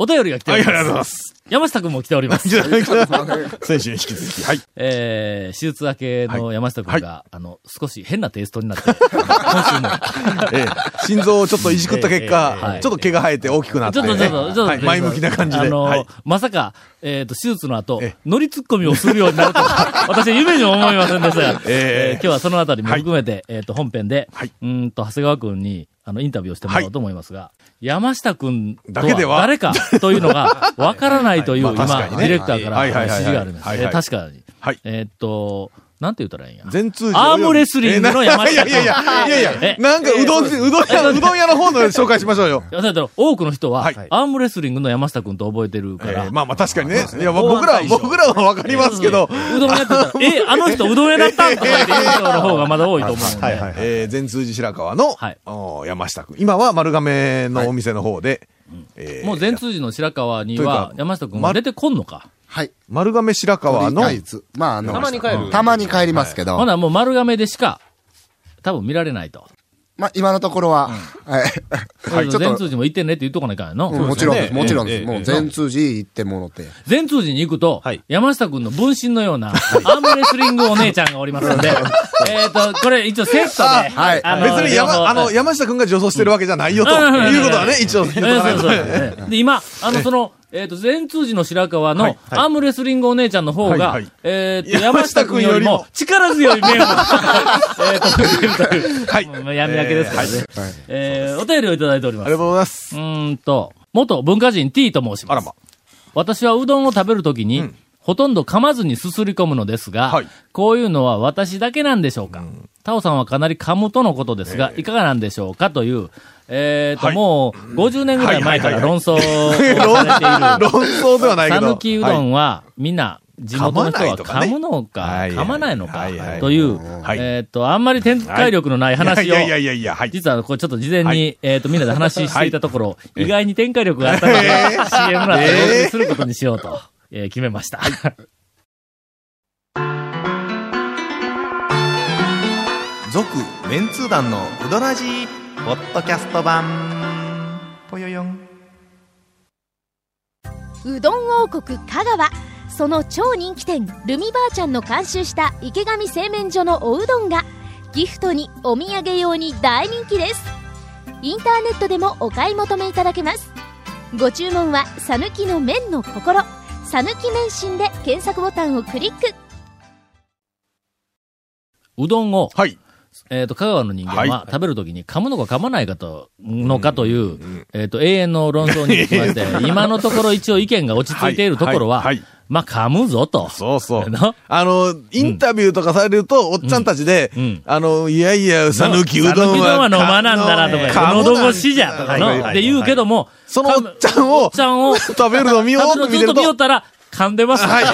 お便りが来ておはい、ります。ありがとうございます。山下くんも来ております。先週に引き続き。はい。えー、手術明けの山下くんが、あの、少し変なテイストになって、今週も、ええ、心臓をちょっといじくった結ええ果、はい。ちょっと毛が生えて大きくなって、ね。ちょっとちょっと、ちょっと、はい、前向きな感じで。あの、はい。まさか、えっ、と、手術の後ええ、乗りツッコミをするようになるとは、私は夢にも思いませんでした。が、ええ。えー今日はそのあたりも含めて、えっ、と、本編で、はい。うーんと、長谷川くんに、あの、インタビューをしてもらおうと思いますが、山下くんとだけでは？は誰か？というのがわからないという、今、ディレクターからはい。はい。はい。はい。指示があります。確かに。はい。えーっと、なんて言ったらいいんや？全通じアームレスリングの山下君いやいやいや、いやいやえ、なんかうどん、うどん屋、うどん屋の方の紹介しましょうよ。いやだ多くの人は、はいアームレスリングの山下くんと覚えてるから、ええまあまあ確かにね。いや、僕らは、僕らはわかりますけど、うどん屋って言ったら、え、あの人うどん屋だったんとかっていう人の方がまだ多いと思うんで。えー、全通寺白川の、山下くん。今は丸亀のお店の方で、えーもう全通寺の白川には山下くんは出てこんのか？はい。丸亀白川のまあ、あの、たまに帰る。たまに帰りますけど、ほなもう丸亀でしか、多分見られないと。まあ、今のところは、はい。はい、全通寺も行ってねって言っとかないかんやの。もちろんです、もちろんです。ええもう全通寺行ってもろて。全通寺に行くと、はい。山下くんの分身のような、アームレスリングお姉ちゃんがおりますので、えっと、これ一応セットで、はい。あの別に山、あの、山下くんが女装してるわけじゃないよ、とうんいうことはね、一応そうそうそうで、今、あの、その、えっ、と、全通寺の白川の、アームレスリングお姉ちゃんの方が、はいはい。えっ、と、山山下下君君よりも。力強い面を、えっと、受けるという、はい。闇明けですからね。えーお便りをいただいております。ありがとうございます。うーんと、元文化人 T と申します。あらま。私はうどんを食べるときに、ほとんど噛まずにすすり込むのですが、はい。こういうのは私だけなんでしょうか、タオさんはかなり噛むとのことですが、いかがなんでしょうか？という、えっ、と、はい。もう50年ぐらい前からはいはいはい。論争をされている、論争ではないけど。讃岐うどんは、みんな、地元の人は噛むのか、はい噛まないのかはいはい、という、はい。えっ、と、あんまり展開力のない話を、い。やいやいやいや、はい。実はこれちょっと事前に、はい。えっ、と、みんなで話していたところ、意外に展開力があったので、CM の後でお送りすることにしようと、えー決めました。続、メンツー団のうどらじポッドキャスト版。ぽよよん。うどん王国香川その超人気店ルミばあちゃんの監修した池上製麺所のおうどんがギフトにお土産用に大人気ですインターネットでもお買い求めいただけますご注文は「さぬきの麺の心」「さぬき麺心」で検索ボタンをクリックうどんを、はい。えっ、と、香川の人間は、はい。食べるときに噛むのか噛まないかと、のかという、えっ、と、永遠の論争につきまして、今のところ一応意見が落ち着いているところは、はいはい。まあ、噛むぞと。そうそう。な。あの、インタビューとかされると、おっちゃんたちでうん。うん、あの、いやいや、さぬきうどんは。讃岐うどんは飲まなんだなとか、か喉越しじゃとかの、はいはい。って言うけども、そのおっちゃんをおっちゃんを、食べるの見ようと見てるとずっと見よっ、たら、噛んでます、はい。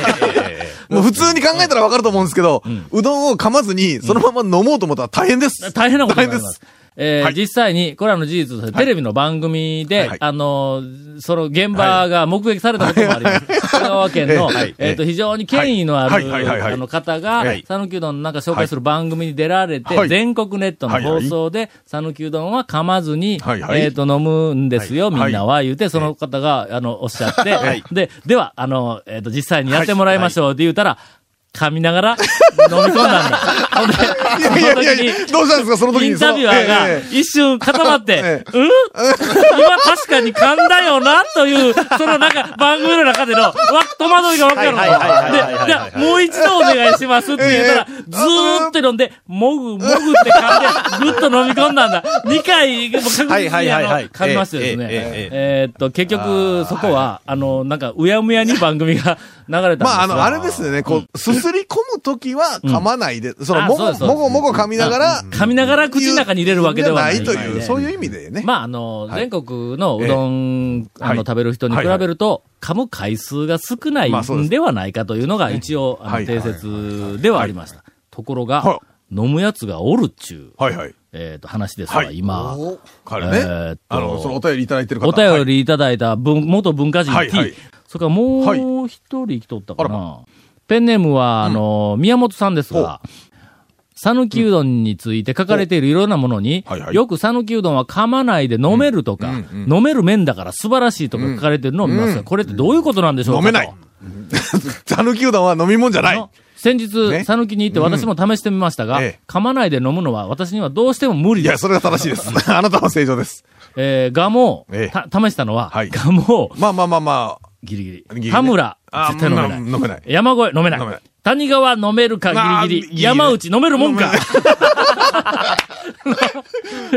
もう普通に考えたらわかると思うんですけど、うどんを噛まずに、そのまま飲もうと思ったら大変です。大変なことになります大変です。。えーはい。実際に、これはの事実として、テレビの番組で、はい。あのー、その現場が目撃されたこともあります。香川県の、はい。えっ、と、非常に権威のある、はい。はい。はい。はい。あの方がはい、讃岐うどんなんか紹介する番組に出られて、はい。全国ネットの放送で、讃岐うどんは噛まずに、はい。はい。えっ、と、飲むんですよ、はい。みんなは、言うて、その方が、あの、おっしゃって、で、では、あの、えっ、と、実際にやってもらいましょうって言うたら、噛みながら飲み込んだんだ。ほんで、いやいやいやいやどうしたんですか、その時に。インタビュアーがええ一瞬固まって、えうん？今確かに噛んだよなという、そのなんか番組の中での、わ、戸惑いがわかるの。で、じゃあもう一度お願いしますって言ったら、ずーっと飲んで、もぐ、もぐって噛んで、ぐっと飲み込んだんだ。2回、もう確実にはいはいはいあのはい噛みましてですね。えええええーっと、結局、そこは、あの、なんか、うやむやに番組が流れたんですが。まあ、あの、あれですね、こう、すすり込むときは噛まないで、その、もご、もごもご噛みながら、噛みながら口の中に入れるわけではない。という、そういう意味で。ね。まあ、あの、はい。全国のうどん、あの、はい。食べる人に比べると、噛む回数が少ないんではないかというのが一応、あの、はい。定説ではありました。ところがは、飲むやつがおるっちゅう、はいはい。えっと、話ですわ、はい。今。彼ね、えーっとあの、そのお便りいただいてる方。お便りい。ただいた文、元文化人 T、それからもう一人来とったかな。ペンネームは、あの、宮本さんですが、讃岐うどんについて書かれているいろんなものに、はいはい。よく讃岐うどんは噛まないで飲めるとか、飲める麺だから素晴らしいとか書かれてるのを見ますが、これってどういうことなんでしょうか飲めない。と。讃岐うどんは飲み物じゃない。の。先日、ね。讃岐に行って私も試してみましたが、ええ。噛まないで飲むのは私にはどうしても無理いや、です。それが正しいです。あなたは正常です。えー、ガモええ。た試したのは、はい。ガモまあまあまあまあ。ギリギリ。ギリギリ田村、あ絶対飲めない。うん飲めない。山越え飲めない。飲めない。谷川飲めるかギリギリ。山内飲めるもんか。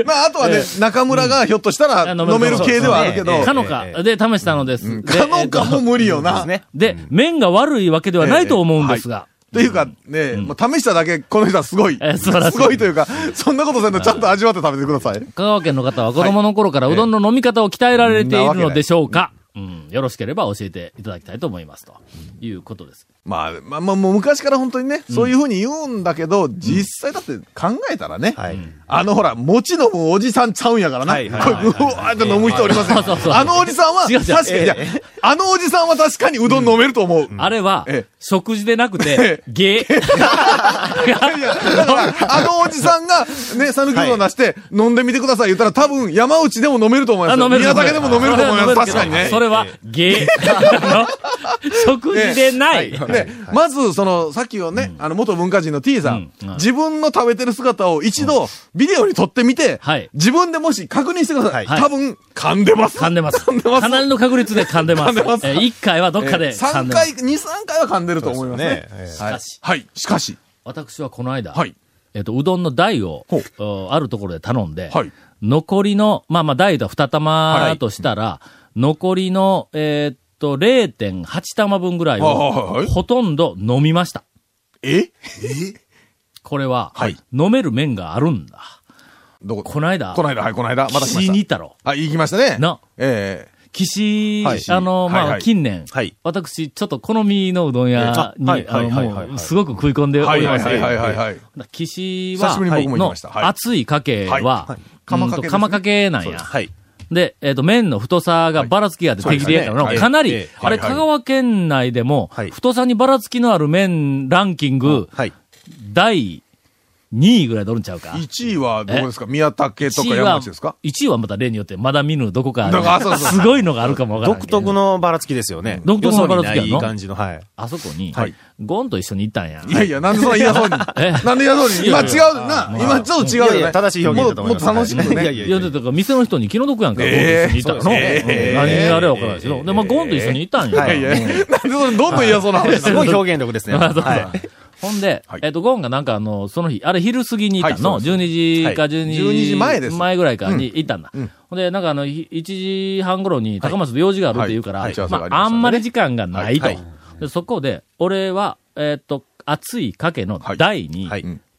まあ、あとはね、中村がひょっとしたらうん。飲める。系ではあるけど、ええかのかで試したのです。でかのかも無理よな。ね。で、麺が悪いわけではないと思うんですが、というかね、もう試しただけ、この人はすごい。すごいというか、そんなことせんとちゃんと味わって食べてください。香川県の方は子供の頃からうどんの飲み方を鍛えられているのでしょうかうん、よろしければ教えていただきたいと思います。ということです。まあ、まあ、まあ、もう昔から本当にね、そういうふうに言うんだけど、実際だって考えたらね、はい。あのほら、餅飲むおじさんちゃうんやからな。これ、うわーって飲む人おりますよあのおじさんは、確かに、あのおじさんは確かにうどん飲めると思う。あれはええ、食事でなくて、芸。いや、だから、あのおじさんが、ね、讃岐うどん出して、飲んでみてください言ったら、多分、山内でも飲めると思いますよ。宮崎でも飲めると思います。確かにね。それは、芸。食事でない。ね、まず、その、さっきのね、あの、元文化人の T さん、自分の食べてる姿を一度、ビデオに撮ってみて、はい自分でもし確認してください。はい多分、噛んでます。噛んでます。噛んでます。かなりの確率で噛んでます。噛んでますえー一回はどっかで噛ん3でます。回、2、3回は噛んでると思いますね。しかしはい。しかし。私はこの間、はい。えっと、うどんの台をあるところで頼んで、はい残りの、まあまあ台と二玉としたら、残りの、えーっと、0.8玉分ぐらいを、ほとんど飲みました。え？これは、はい。飲める麺があるんだ。どこ？この間、この間、はい、この間。また来ま岸しに行ったろ。た。あ、行きましたね。な、え岸、はい。あの、まあ、はい。はい近年、はい。私、ちょっと好みのうどん屋に、あはいもう、すごく食い込んでえおりまして、はいはいはいはいはい。岸は、久しぶりに僕も行きのました。はい。熱いかけはい。は、はい。うん釜かけね。と釜かけなんや。はい。で、えっ、と、麺の太さがばらつきがあってはい適量やからの、ねかなり、ええあれ、香川県内でも、はい。太さにばらつきのある麺ランキング、はい。第2位ぐらいでおるんちゃうか？1位はどこですか？宮武とか1位は、山口ですか？1位はまた例によって、まだ見ぬどこかだからそうそうすごいのがあるかもわからない。独特のばらつきですよね。独特のばらつきやの？よそにない感じの、はい。あそこに、はいゴンと一緒に行ったんや。いやいや、なんでそんな嫌そうに？え？なんで嫌そうに？今違いやいうな。今ちょっと違うよね。いやいや正しい表現だと思いますもっと楽しくね。いやいやいや、だから店の人に気の毒やんか、ゴンとええ一緒に行ったの？何あれは分からないですけど。で、まあ、ゴンと一緒に行ったんや。はいいやいや、なんでそれどんどん嫌そうな話すごい表現力ですね。ほんで、はい。えっと、ゴンがなんかあの、その日、あれ昼過ぎに行ったの、はいそう12時かはい。12時、12時前です。前ぐらいかに行ったんだ。うん。ほんで、なんかあの、ひ1時半頃に高松で用事があるって言うから、はい。はい。まあ、あんまり時間がないと。はい。でそこで、俺は、えっと、熱いかけの台に、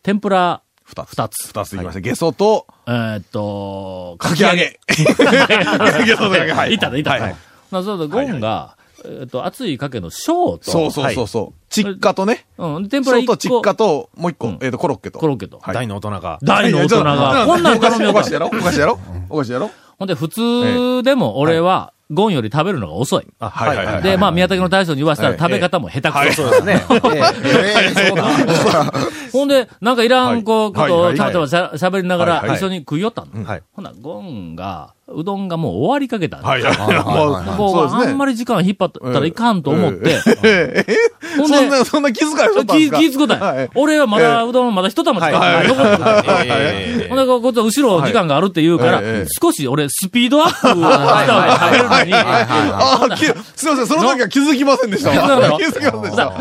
天ぷら二つ。二つ。いきました。ゲソと、えーっと、かき揚げ。ゲソとかけ、はい。いたね、いたね。はい。なそうだ、ゴンが、えーっと、熱いかけの小と、そうそうそうそう。チッカとね。うん、で天ぷら一個、そうとチッカと、もう一個。うん、えっと、コロッケと。コロッケと。はい。大の大人が。大の大人が、こんなん頼みようかお菓子やろ？お菓子やろ？お菓子やろ？ほんで、普通でも俺は、ゴンより食べるのが遅い。あはいはいはい。で、まあ、宮崎の大将に言わせたらはい。食べ方も下手くそ。はい。そうですね。えええ。そうだ。ほんで、なんかいらんこはいことをはい。はい。たまたましゃ喋りながらはい。はい。一緒に食いよったの。えはい。ほな、ゴンが、うどんがもう終わりかけたんだはいはい。はい。はいこう、あんまり時間引っ張ったらいかんと思って、ええ。ほんで、そんな、そんな気遣いしたんで気すか？気ぃつくたんや。はい。俺はまだ、うどんまだ一玉しかはい。残ってほんで、こっちは後ろ時間があるって言うから少し俺スピードアップした食べるのに、あすいません、その時は気づきませんでした。わ。気づきませんでした。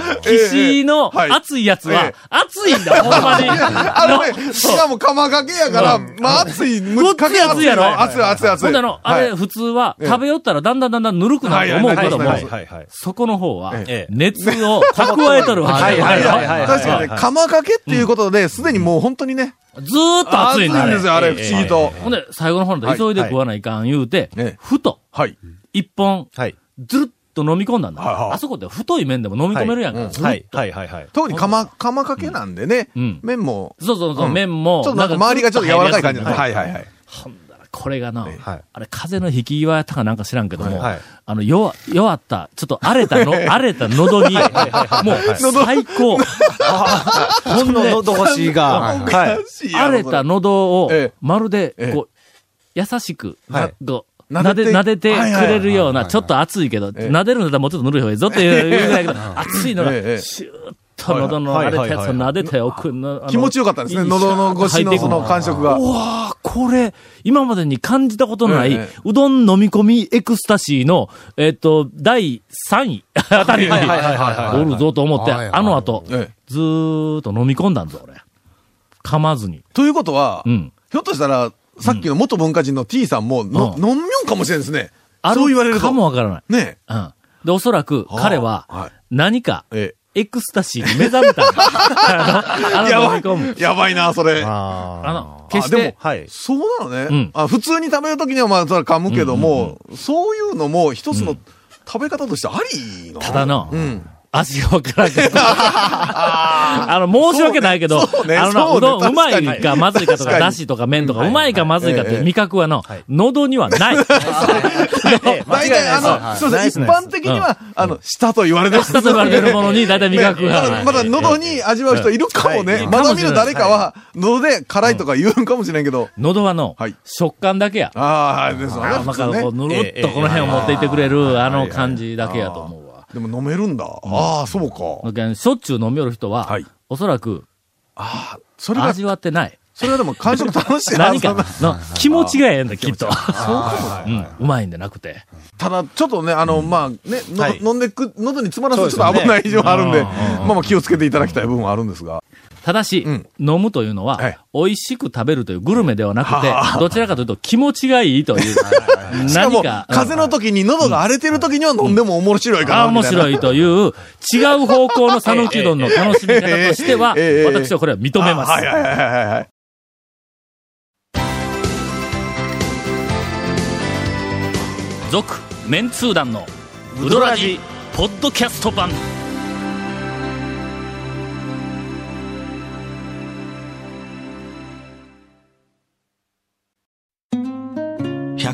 岸のはい。熱いやつはええ、熱いんだ、ほんまに。しかも釜かけやから、まあ熱い、ごっつい熱いやろ。熱い熱い熱い。ほんであの、あれ、はい普通は、ええ食べよったらだんだんだんだんぬるくなると思うけどもはいはい、はいはい。そこの方はえ、熱を蓄えとるわ けはいはいはいはい確かにね、釜かけっていうことで、すでにもう本当にね、ずーっと熱いんだ、あれ熱いんです。よ、あれ、不思議と。ほんで、最後の方ではい急いで食わないかん言うてええ、ふと、はい。一本、はい。ずるっと飲み込んだんだ。はいはいあそこって太い麺でも飲み込めるやんか。はい。はいはいはい。特に釜、釜かけなんでねうん、麺も、そうそうそう、うん麺も、ちょっとなんか周りがちょっと柔らかい感じ。はいはいはい。これがな、はい。あれ、風の引き際やったかなんか知らんけども、はい。あの、弱、弱った、ちょっと荒れたの、荒れた喉に、もう、最高。ほんで、喉越しが、はい。荒れた喉をええ、まるでええ、こう、優しく、はい。こう撫で、撫でてくれるような、ちょっと熱いけど、ええ。撫でるんだったらもうちょっとぬるい方がいいぞっていうぐらいだけど、熱いのが、シューッと喉の荒れたやつを撫でておく気持ちよかったんですね。喉の越しのその感触が。うわーこれ、今までに感じたことのない、ええうどん飲み込みエクスタシーの、えっ、と、第3位あたりに、おるぞと思って、あの後、ええずーっと飲み込んだんぞ、俺。噛まずに。ということは、うん。ひょっとしたら、さっきの元文化人の T さんも、のうん飲みよんかもしれんですね。あそう言われると。かもわからない。ねうん。で、おそらく、彼は何か、え。エクスタシーに目覚めた やば。い。やばいな、それ。ああの、決しあでもて、はい。そうなのね。うんあ普通に食べるときにはまあ、それは噛むけども、そういうのも一つの食べ方としてありの？ただの、うん。味がわからんけど。あの、申し訳ないけど、そうねあのうねうどんうまいかまずいかとか、だしとか麺とか、うまいかまずいかっていうええ味覚はのはい、喉にはない。大体、あの、す。いません、一般的には、あの、舌と言われてます。舌と言われてるものに大体味覚がない。まだ喉に味わう人い。るかもね。はい。まだ見る誰かは、喉で辛いとか言うんかもしれんけど。喉はのはい、食感だけや。ああ、はい、です。よね。あだからこう、ぬるっとこの辺を持っていってくれる、あの感じだけやと思うわ。でも飲めるんだ。ああ、そうか。しょっちゅう飲みよる人ははい、おそらくああ、それが、味わってない。それはでも感触楽しい 何か気持ちがええんだ、きっと。うん、うまいんでなくて。ただ、ちょっとね、あの、まあ、ね、のはい飲んでく、喉に詰まらすとちょっと危ない以上あるんで、うんまあまあ気をつけていただきたい部分はあるんですが。ただし、うん飲むというのは、はい美味しく食べるというグルメではなくては、どちらかというと気持ちがいいという、何か、風邪の時に喉が荒れてる時には飲んでも面白いかな。あ面白い。いという、違う方向の讃岐うどんの楽しみ方としては、私はこれは認めます。はいはいはいはいはい。続、メンツー団の、ウドラジ、ポッドキャスト版。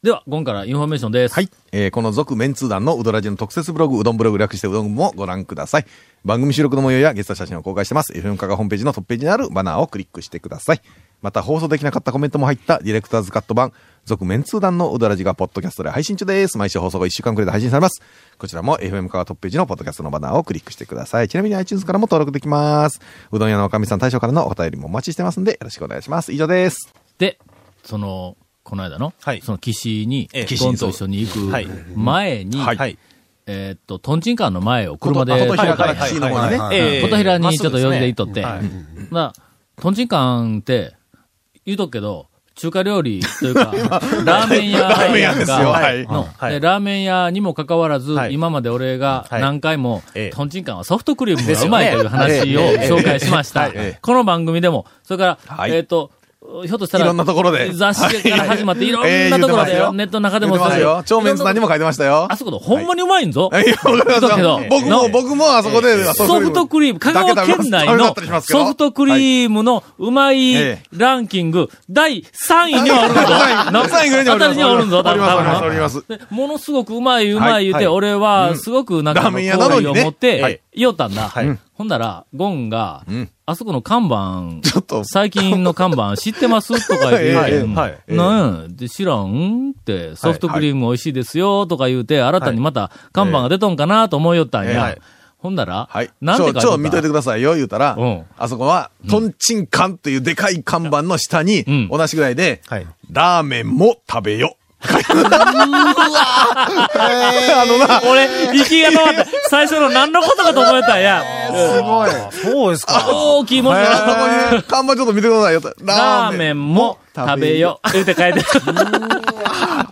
では、今からインフォメーションです。はい。えーこの続メンツー団のうどらじの特設ブログ、うどんブログ略してうどんもご覧ください。番組収録の模様やゲスト写真を公開してます。FM カがホームページのトップページにあるバナーをクリックしてください。また放送できなかったコメントも入ったディレクターズカット版、続メンツー団のうどらじがポッドキャストで配信中です。毎週放送後1週間くらいで配信されます。こちらも FM カがトップページのポッドキャストのバナーをクリックしてください。ちなみに iTunes からも登録できます。うどん屋のおかみさん大将からのお便りもお待ちしてますんでよろしくお願いします。以上です。で、その、この間の、はい。その岸に、ええ。ゴンと一緒に行くはい。前に、はい。はい。えーっと、トンチンカンの前を車で、琴平からはい岸の方にね。琴平にちょっと用事で行っとって、はい。まあ、トンチンカンって、言うとくけど、中華料理というか、ラーメン屋ラーメン屋ですよ。はい。の、はい。でラーメン屋にもかかわらず、はい。今まで俺がはい。何回も、ええ。トンチンカンはソフトクリームがうまいという話をええ。紹介しました。ええ。この番組でも、それから、はい。えっ、と、ひょっとしたら、いろんなところで。雑誌から始まって、い。ろええんなところで、ネットの中でも出てますよ。超メンツ何も書いてましたよ。あそこでほんまにうまいんぞ。い。や、わかりますだけどよ。僕も、の僕もあそこで、ソフトクリーム、香川県内のソフトクリームのうまいえランキング、第3位にはおるんぞ。な3位ぐらいにおります。あたりにはおるんぞ、おります多分。おりますでものすごくうまい、うまい言うて、はい。俺はすごくなんかラーメン屋なのにね。好意を持って、はい。言おったんだ。はいほんだら、ゴンが、ん。あそこの看板、ちょっと、最近の看板知ってます？とか言って、はいなんやで、知らん？って、ソフトクリーム美味しいですよとか言うて、新たにまた看板が出とんかなと思いよったんや。はい。ほんだら、はい。なんて書いて超、超見といてくださいよ、言うたら。うん、あそこは、トンチンカンというでかい看板の下にうん、同じぐらいで、はい。ラーメンも食べよ。俺、息が止まった。最初の何のことかと思えたんや。すごい。そうですか。大きい文字あそこが。にね、看板ちょっと見てくださいよ。ラーメンも食べよ。言うて書いてる。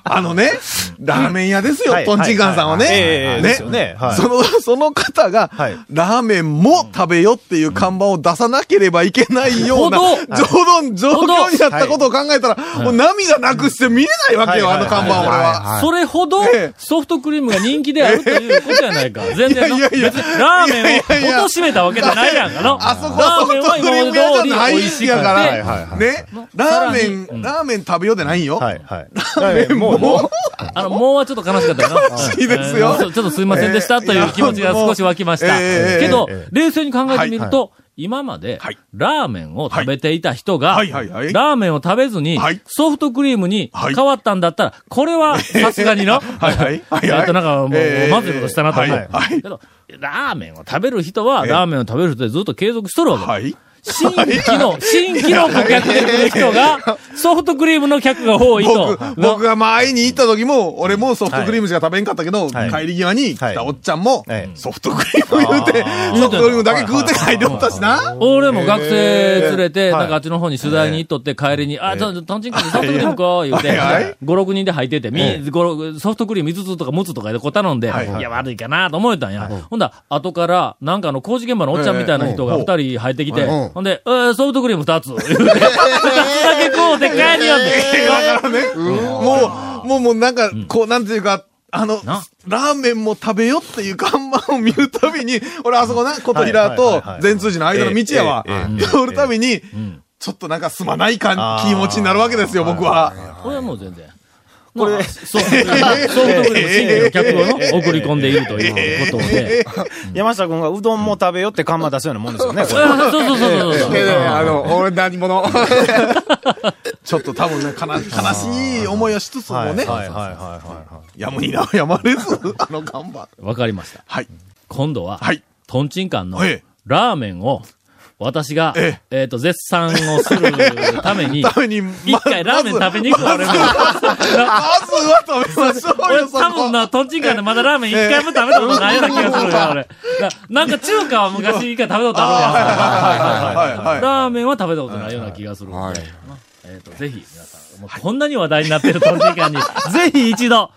あのね、ラーメン屋ですよは、い。トンチンカンさんはね。ね。はい。その、その方が、はい。ラーメンも食べよっていう看板を出さなければいけないような、ほど。状況状況になったことを考えたら、もう涙なくして見れないわけよ、はい。あの看板、俺は。それほどええソフトクリームが人気であるということじゃないか。全然の。いラーメンを貶めたわけじゃないやんか。の。あそこはソフトクリーム屋じゃない。やから、ね、ラーメン、うん。ラーメン食べようでないんよ。ラーメンもう、もう、あの、もうはちょっと悲しかったよな。しいですよ。えーちょっとすいませんでしたという気持ちが少し湧きました。ええけどええ、冷静に考えてみると、今まではい、ラーメンを食べていた人が、はい。はいはい。ラーメンを食べずにはい、ソフトクリームにはい。変わったんだったら、これはさすがにの、は いはい。はいえっと、なんかもう、ええまずいことしたなと思う。はいはい。けど、ラーメンを食べる人は、ええラーメンを食べる人でずっと継続しとるわけ。新規 の、新規の顧客で来る人が、ソフトクリームの客が多いと。僕、。僕が前に行った時も、俺もソフトクリームしか食べんかったけど、はい。帰り際に来たおっちゃんもはい、ソフトクリーム言うて、ソフトクリームだけ食うて帰っておったしな。俺も学生連れて、はいなんかあっちの方に取材に行っとって帰りに、あ、ちょっとトンチンカンにソフトクリームこう言うて、はいはい。5、6人で入ってて、み、5、6ソフトクリーム5つとか6つとかでこう頼んで、はいや、悪いかなと思えたんや。ほんだら、後から、なんかあの工事現場のおっちゃんみたいな人がええ2人入ってきて、うんほんで、えーソフトクリーム2つ、言うて、2つだけこうて帰りよって。だからね、もう、もう、もうなんか、こう、なんていうか、あのな、ラーメンも食べよっていう看板を見るたびに、俺あそこな、琴平と善通寺の間の道やわ。えええ。通るたびに、ちょっとなんかすまないか気持ちになるわけですよ、僕は。これはもう全然。これ、ソフトクリーム、ソフトクリームの新規の客をの送り込んでいるということで。山下君がうどんも食べよって看板出すようなもんですよね、これ。そうそうそうそうそう。ええあの、俺何者？ちょっと多分ね、かな悲しい思いをしつつもね、はいはいはいはやむになやまれず、あの看板。わかりました。はい。今度は、はい。トンチンカンのええラーメンを、私が、ええっ、と、絶賛をするために、ために、一回ラーメン食べに行くわ、俺も。まずは食べましょう俺よ、そこ。多分な、トンチンカンでまだラーメン一回も食べたことないような気がするよ、俺。ななんか中華は昔一回食べたことあるやん。ラーメンは食べたことないような気がするはいえっ、と、ぜひ、皆さん、もうこんなに話題になってるトンチンカンに、ぜひ一度、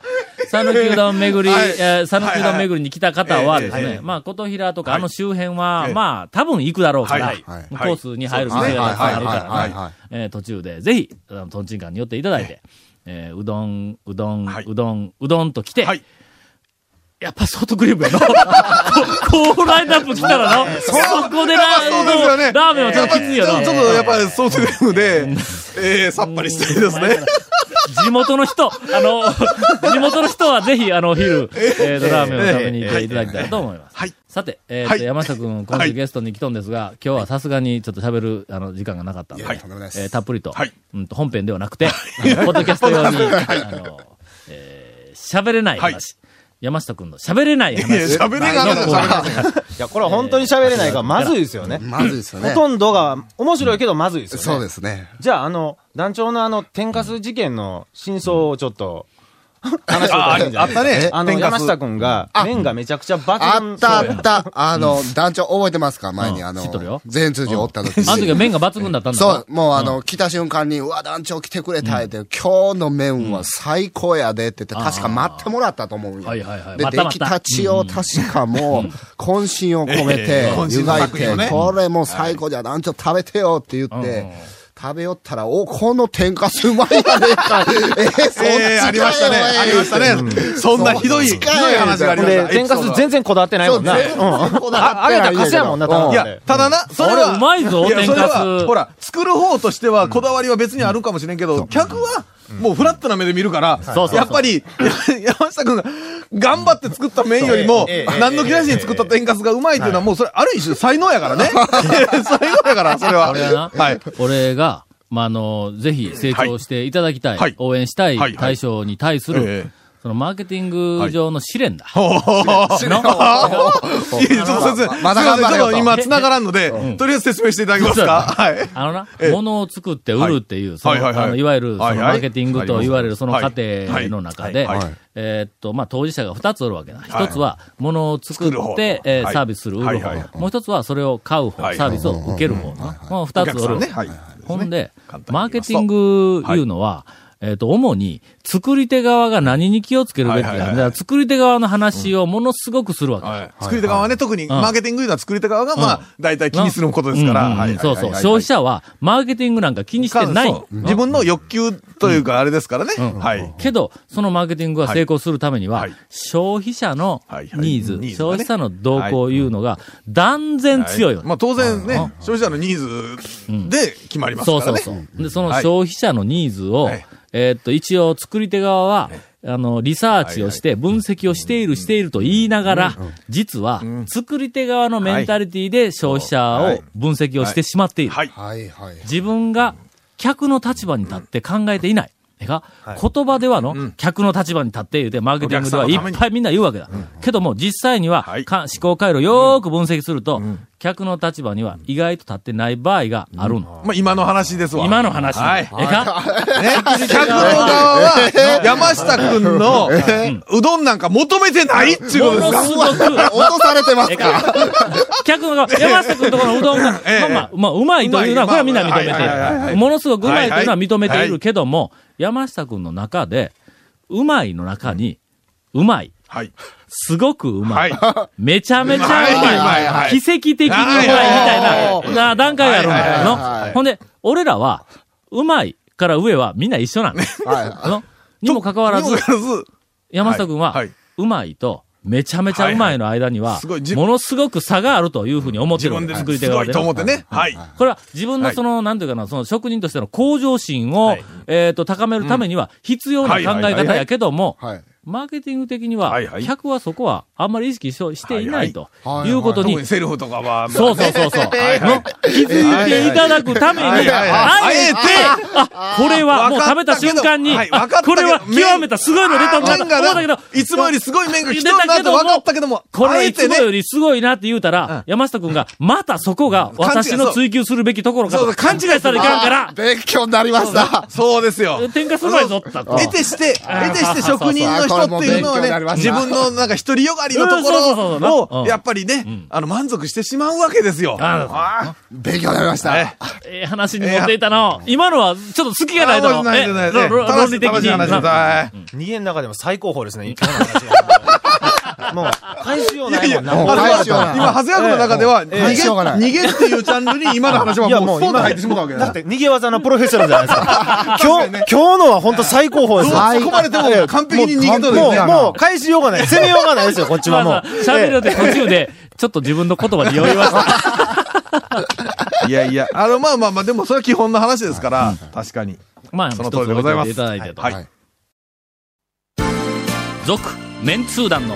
讃岐うどん巡り、はい。えー讃岐うどん巡りに来た方はですはいね、まあ、琴平とかはい。あの周辺は、ええ。まあ、多分行くだろうから、はい。はい。コースに入る店がたくさんあるからね途中で、ぜひ、あのトンチンカンに寄っていただいて、えーうどん、うどん、はい。うどん、うどんと来て、はい。やっぱソフトクリームやの。こ こうラインナップ来たらの、そこでラそうですよね。ラーメンはちょっときついよな。ちょっとやっぱりソフトクリームで、えー、さっぱりしたいですね。地元の人、あの、地元の人はぜひ、あの、昼、えーと、ラーメンを食べに行っていただきたいと思います。はい。さて、えっ、と、はい山下くん、今週ゲストに来とんですが、今日はさすがにちょっと喋る、あの、時間がなかったので、はいえーたっぷりと、はいうんと、本編ではなくて、あの ポッドキャスト用に、あの、えー喋れない話、はい山下くんの喋れないいや、話。喋れがなかったら喋れない。い。いや、これは本当に喋れないから、まずいですよね。まずいですよね。ほとんどが面白いけどまずいですよね。そうですね。じゃあ、あの、団長のあの、天かす事件の真相をちょっと、話してああったね。あの、山下くんが、麺がめちゃくちゃ抜群。あったあった。あの、団長覚えてますか？前に。あの知っとるよ、全通寺おった時に。あの時は麺が抜群だったんだ。ろそう、もうあの、来た瞬間に、うわ、団長来てくれたって、今日の麺は最高やでって言って、確か待ってもらったと思うんよ。はいはいはい。で、出来たちを確かもう、渾身を込めて、湯がいてこれもう最高じゃ、団長食べてよって言って、食べよったら、お、この天かすうまいやねんか。えー、そっちかよえー、ありましたね。ありましたね。そんなひどい、ひどい話がありました。で、天かす全然こだわってないもんな。そう全然こだわあ、あげたかすやもんな、多分いや、ただな、それは。うまいぞや天かすそれはほら、作る方としては、こだわりは別にあるかもしれんけど、客は、もうフラットな目で見るから、やっぱり、や 山下くんが頑張って作った麺よりも、何の気なしに作った天かすがうまいっていうのは、もうそれ、ある一種才能やからね。才能やから、それは。俺はな、はい。俺が、まあ、あの、ぜひ成長していただきたい、はい。応援したい。はい。大将に対する、ええそのマーケティング上の試練だ。ほうほうほうのいやちょっと説明、ちょっと今繋がらんので、とりあえず説明していただけますか？はい。あのな、ええ。物を作って売るっていう、その、はいわゆる、そのマーケティングと言われるその過程はい。の中でえーっと、まあ、当事者が二つおるわけだ。はい。一つは、物を作って、えサービスする、売る方。もう一つは、それを買う方、はい。サービスを受ける方。この二つおる。ほんでマーケティングいうのは、えっ、と、主に、作り手側が何に気をつけるべきか。はいはいはいだから作り手側の話をものすごくするわけ。はい。作り手側はね、特にマーケティングいうのは作り手側が、まあ、大体気にすることですから。うんうんうんはいそうそう。消費者は、マーケティングなんか気にしてない。そう自分の欲求というか、あれですからね。はい。けど、そのマーケティングが成功するためには、消費者のはいはいニーズ、ニーズがね消費者の動向いうのが断然強いわけ。まあ当然ね、消費者のニーズで決まりますからね。そうそうそう。で、そのはい消費者のニーズを、はいえーっと、一応作り手側は、あの、リサーチをして、分析をしている、していると言いながら、実は、作り手側のメンタリティで消費者を分析をしてしまっている。はい。はい。はい。自分が客の立場に立って考えていない。えか、言葉ではの、客の立場に立って言うて、マーケティングではいっぱいみんな言うわけだ。けども、実際には、思考回路よーく分析すると、客の立場には意外と立ってない場合があるの。まあ今の話ですわ。今の話。はい。えか？ね、客の側は、山下くんの、うどんなんか求めてないっていうことですか？ものすごく、落とされてますか？客の側、山下君のところのうどんが、ええまあまあ、まあ、うまいというのは、これはみんな認めて。ものすごくうまいというのは認めているけども、山下君の中で、うまいの中に、うまい。はい。すごくうまい。はめちゃめちゃうはい。はいはいま。はいい。奇跡的にうまいみたいなな段階があるんだよ。ほんで、俺らは、うまいから上はみんな一緒なの。はあのにもかかわらず山下君はうまいと、めちゃめちゃうまいの間にはものすごく差があるというふうに思ってる自分で作り手側でね。すごいと思ってね。はい。これは自分のその、なんていうかな、その職人としての向上心を、はい。えっ、と、高めるためには必要な考え方やけども。マーケティング的には客はそこはあんまり意識ししていないとはいうことにセルフとかは、そうそうそうそう。はいはい。の気づいていただくために、あえて、あ、これはもう食べた瞬間に、これは極めたすごいの出たんだと思ったけど、いつもよりすごい麺が来出たなって分かったけども、これいつもより、りすごいなって言うたら、山下くんが、またそこが私の追求するべきところかと勘違いしたらいかんから、勉強になりました。そうですよ。天下すまいぞったと。得てして、得てして職人の人っていうのはね、自分のなんか独りよがりのところうんを、やっぱりね、あの、満足してしまうわけですよ。ああ勉強になりました。ええ。え話に持っていたの。今のはちょっと隙がないと。ないないないえろろ論理的に。逃げの中でも最高峰ですね、今の話がもう、返しようないもんな。もうあの返しようがない今、長谷川君の中では、逃げ、逃げっていうジャンルに今の話はいや、もう今入ってしまったわけだだって逃げ技のプロフェッショナルじゃないですか。今日、今日のは本当最高峰です突っ込まれても完璧に逃げとるもう。もう、返しようがない。攻めようがないですよ、こっちはもう。喋るで途中で、ちょっと自分の言葉に酔いました。いやいや、あの、まあまあまあ、でもそれは基本の話ですから、確かに。まあ、その通りでございます一つ置いていただいてと。はい。続、メンツー団の